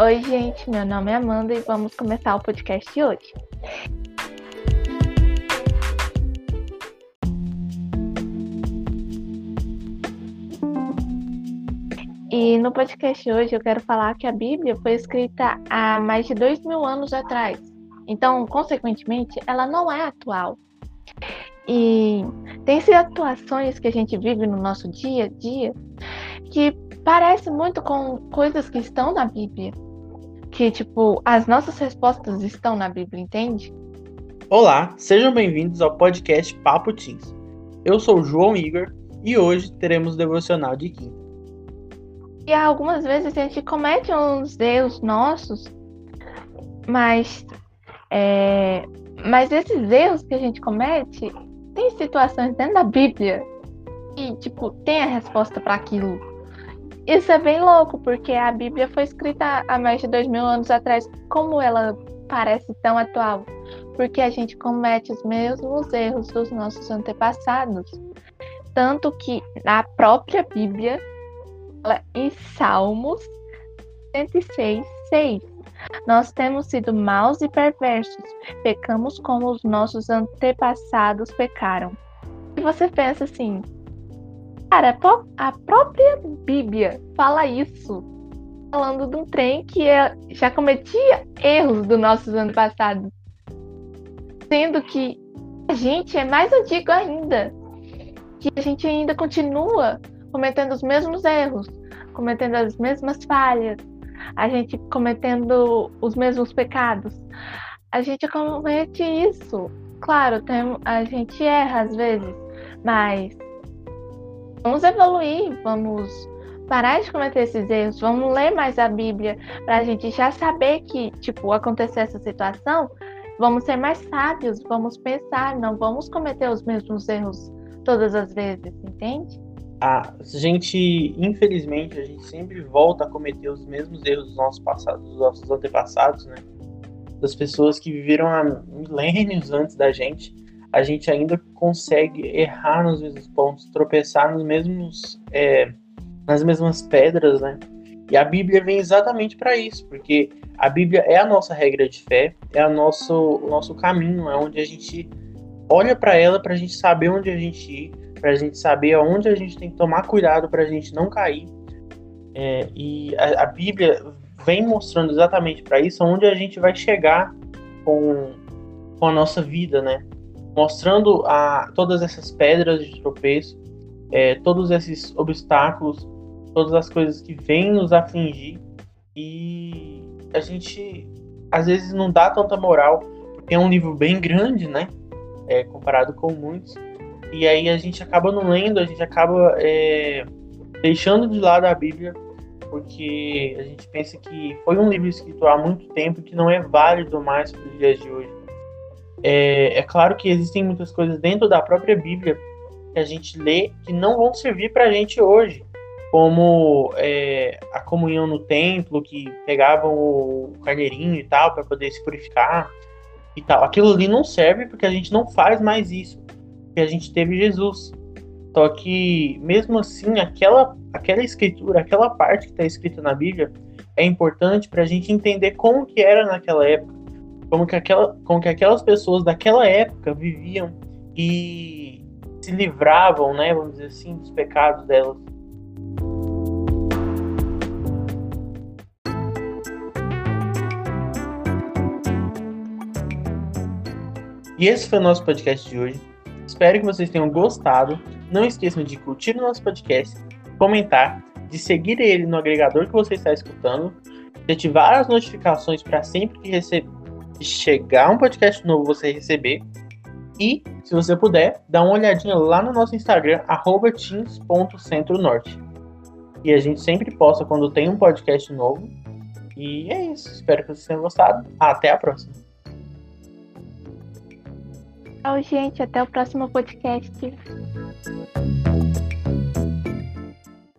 Oi, gente, meu nome é Amanda e vamos começar o podcast de hoje. E no podcast de hoje eu quero falar que a Bíblia foi escrita há mais de dois mil anos atrás. Então, consequentemente, ela não é atual. E tem situações que a gente vive no nosso dia a dia que parece muito com coisas que estão na Bíblia. Que, tipo, as nossas respostas estão na Bíblia, entende? Olá, sejam bem-vindos ao podcast Papo Teens. Eu sou o João Igor e hoje teremos o devocional de quinta. E algumas vezes a gente comete uns erros nossos, mas, é, mas esses erros que a gente comete tem situações dentro da Bíblia e, tipo, tem a resposta para aquilo. Isso é bem louco, porque a Bíblia foi escrita há mais de dois mil anos atrás. Como ela parece tão atual? Porque a gente comete os mesmos erros dos nossos antepassados. Tanto que na própria Bíblia, em Salmos 106, 6, nós temos sido maus e perversos, pecamos como os nossos antepassados pecaram. E você pensa assim, Cara, a própria Bíblia fala isso. Falando de um trem que é, já cometia erros dos nossos anos passados. Sendo que a gente é mais antigo ainda. Que a gente ainda continua cometendo os mesmos erros, cometendo as mesmas falhas, a gente cometendo os mesmos pecados. A gente comete isso. Claro, tem, a gente erra às vezes, mas Vamos evoluir, vamos parar de cometer esses erros, vamos ler mais a Bíblia para a gente já saber que, tipo, acontecer essa situação, vamos ser mais sábios, vamos pensar, não vamos cometer os mesmos erros todas as vezes, entende? A gente, infelizmente, a gente sempre volta a cometer os mesmos erros dos nossos passados, dos nossos antepassados, né? Das pessoas que viveram há milênios antes da gente a gente ainda consegue errar nos mesmos pontos, tropeçar nos mesmos, é, nas mesmas pedras, né? E a Bíblia vem exatamente para isso, porque a Bíblia é a nossa regra de fé, é a nosso, o nosso caminho, é onde a gente olha para ela para a gente saber onde a gente ir, para a gente saber aonde a gente tem que tomar cuidado para a gente não cair. É, e a, a, Bíblia vem mostrando exatamente para isso, onde a gente vai chegar com, com a nossa vida, né? Mostrando a, todas essas pedras de tropeço, é, todos esses obstáculos, todas as coisas que vêm nos afligir e a gente às vezes não dá tanta moral porque é um livro bem grande, né? É, comparado com muitos e aí a gente acaba não lendo, a gente acaba é, deixando de lado a Bíblia porque a gente pensa que foi um livro escrito há muito tempo que não é válido mais para os dias de hoje. É, é claro que existem muitas coisas dentro da própria Bíblia que a gente lê que não vão servir para a gente hoje, como é, a comunhão no templo, que pegavam o carneirinho e tal para poder se purificar e tal. Aquilo ali não serve porque a gente não faz mais isso, porque a gente teve Jesus. Só que mesmo assim, aquela, aquela escritura, aquela parte que está escrita na Bíblia é importante para a gente entender como que era naquela época como que, aquela, como que aquelas pessoas daquela época viviam e se livravam, né, vamos dizer assim, dos pecados delas. E esse foi o nosso podcast de hoje. Espero que vocês tenham gostado. Não esqueçam de curtir o nosso podcast, comentar, de seguir ele no agregador que você está escutando, de ativar as notificações para sempre que receber chegar um podcast novo você receber. E, se você puder, dá uma olhadinha lá no nosso Instagram, teams.centronorte. E a gente sempre posta quando tem um podcast novo. E é isso. Espero que vocês tenham gostado. Até a próxima. Tchau, gente. Até o próximo podcast.